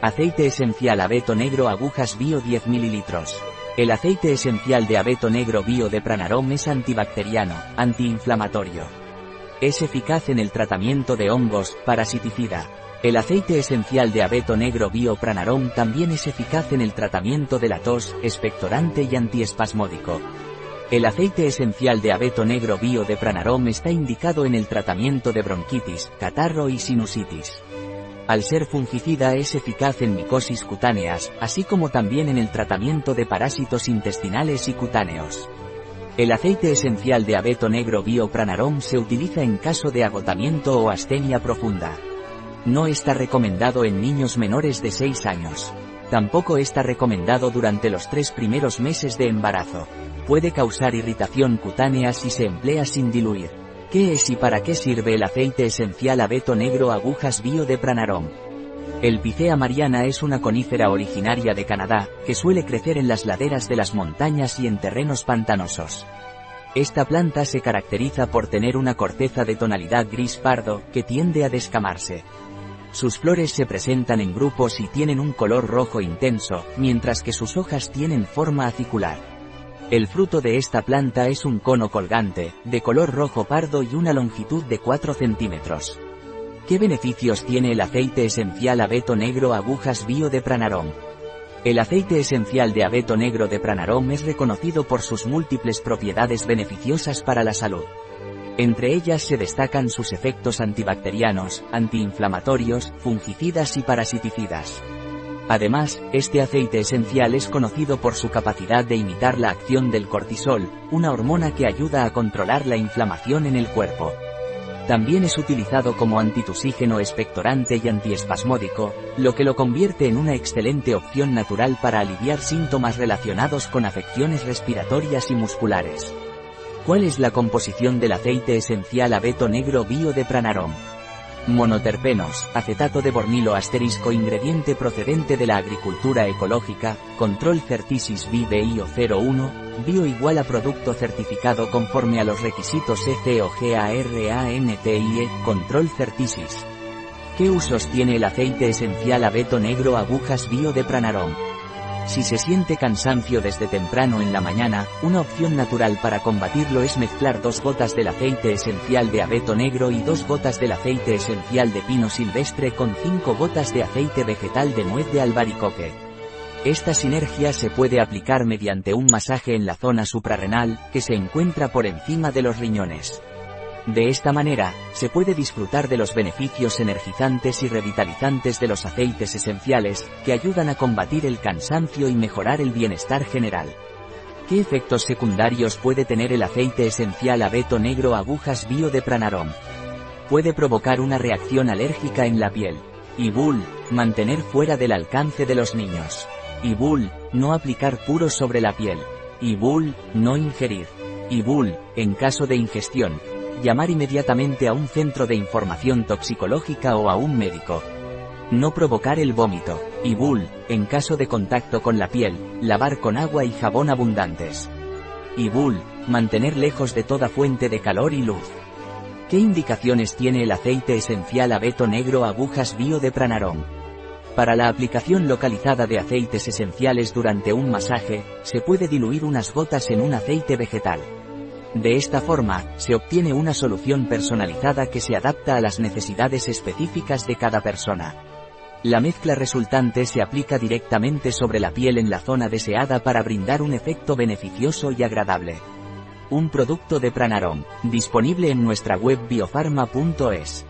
Aceite esencial abeto negro agujas bio 10 ml. El aceite esencial de abeto negro bio de Pranarom es antibacteriano, antiinflamatorio. Es eficaz en el tratamiento de hongos, parasiticida. El aceite esencial de abeto negro bio Pranarom también es eficaz en el tratamiento de la tos, expectorante y antiespasmódico. El aceite esencial de abeto negro bio de Pranarom está indicado en el tratamiento de bronquitis, catarro y sinusitis. Al ser fungicida es eficaz en micosis cutáneas, así como también en el tratamiento de parásitos intestinales y cutáneos. El aceite esencial de abeto negro Biopranarom se utiliza en caso de agotamiento o astenia profunda. No está recomendado en niños menores de 6 años. Tampoco está recomendado durante los tres primeros meses de embarazo. Puede causar irritación cutánea si se emplea sin diluir. ¿Qué es y para qué sirve el aceite esencial abeto negro agujas bio de Pranarom? El Picea mariana es una conífera originaria de Canadá, que suele crecer en las laderas de las montañas y en terrenos pantanosos. Esta planta se caracteriza por tener una corteza de tonalidad gris pardo, que tiende a descamarse. Sus flores se presentan en grupos y tienen un color rojo intenso, mientras que sus hojas tienen forma acicular. El fruto de esta planta es un cono colgante, de color rojo pardo y una longitud de 4 centímetros. ¿Qué beneficios tiene el aceite esencial abeto negro agujas bio de Pranarom? El aceite esencial de abeto negro de Pranarom es reconocido por sus múltiples propiedades beneficiosas para la salud. Entre ellas se destacan sus efectos antibacterianos, antiinflamatorios, fungicidas y parasiticidas. Además, este aceite esencial es conocido por su capacidad de imitar la acción del cortisol, una hormona que ayuda a controlar la inflamación en el cuerpo. También es utilizado como antitusígeno expectorante y antiespasmódico, lo que lo convierte en una excelente opción natural para aliviar síntomas relacionados con afecciones respiratorias y musculares. ¿Cuál es la composición del aceite esencial abeto negro bio de Pranarom? Monoterpenos, acetato de bornilo asterisco ingrediente procedente de la agricultura ecológica, control certisis BBIO 01, bio igual a producto certificado conforme a los requisitos ECOGARANTIE, control certisis. ¿Qué usos tiene el aceite esencial abeto negro agujas bio de Pranarom? Si se siente cansancio desde temprano en la mañana, una opción natural para combatirlo es mezclar dos gotas del aceite esencial de abeto negro y dos gotas del aceite esencial de pino silvestre con cinco gotas de aceite vegetal de nuez de albaricoque. Esta sinergia se puede aplicar mediante un masaje en la zona suprarrenal, que se encuentra por encima de los riñones. De esta manera, se puede disfrutar de los beneficios energizantes y revitalizantes de los aceites esenciales, que ayudan a combatir el cansancio y mejorar el bienestar general. ¿Qué efectos secundarios puede tener el aceite esencial abeto negro agujas bio de Pranarom? Puede provocar una reacción alérgica en la piel. Ibul, mantener fuera del alcance de los niños. Ibul, no aplicar puro sobre la piel. Ibul, no ingerir. Ibul, en caso de ingestión, llamar inmediatamente a un centro de información toxicológica o a un médico. No provocar el vómito. Y bull, en caso de contacto con la piel, lavar con agua y jabón abundantes. Y bull, mantener lejos de toda fuente de calor y luz. ¿Qué indicaciones tiene el aceite esencial abeto negro agujas bio de Pranarom? Para la aplicación localizada de aceites esenciales durante un masaje, se puede diluir unas gotas en un aceite vegetal. De esta forma, se obtiene una solución personalizada que se adapta a las necesidades específicas de cada persona. La mezcla resultante se aplica directamente sobre la piel en la zona deseada para brindar un efecto beneficioso y agradable. Un producto de Pranarom, disponible en nuestra web biofarma.es.